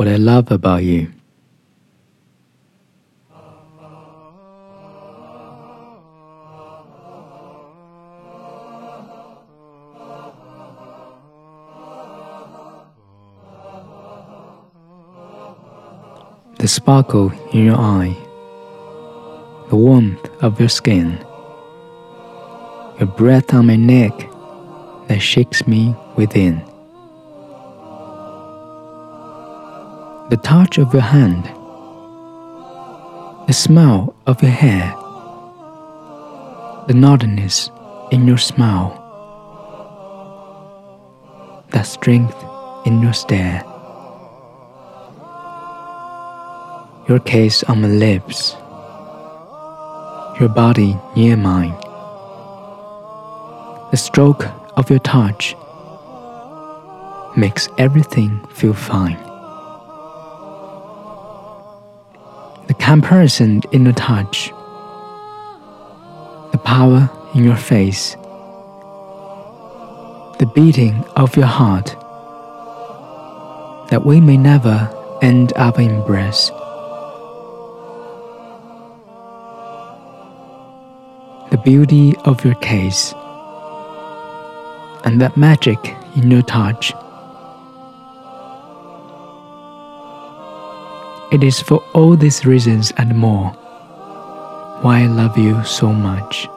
what I love about you. The sparkle in your eye, the warmth of your skin, your breath on my neck that shakes me within. The touch of your hand, the smell of your hair, the naughtiness in your smile, that strength in your stare. Your kiss on my lips, your body near mine, the stroke of your touch makes everything feel fine. Comparison in your touch, the power in your face, the beating of your heart, that we may never end our embrace. The beauty of your case, and that magic in your touch. It is for all these reasons and more why I love you so much.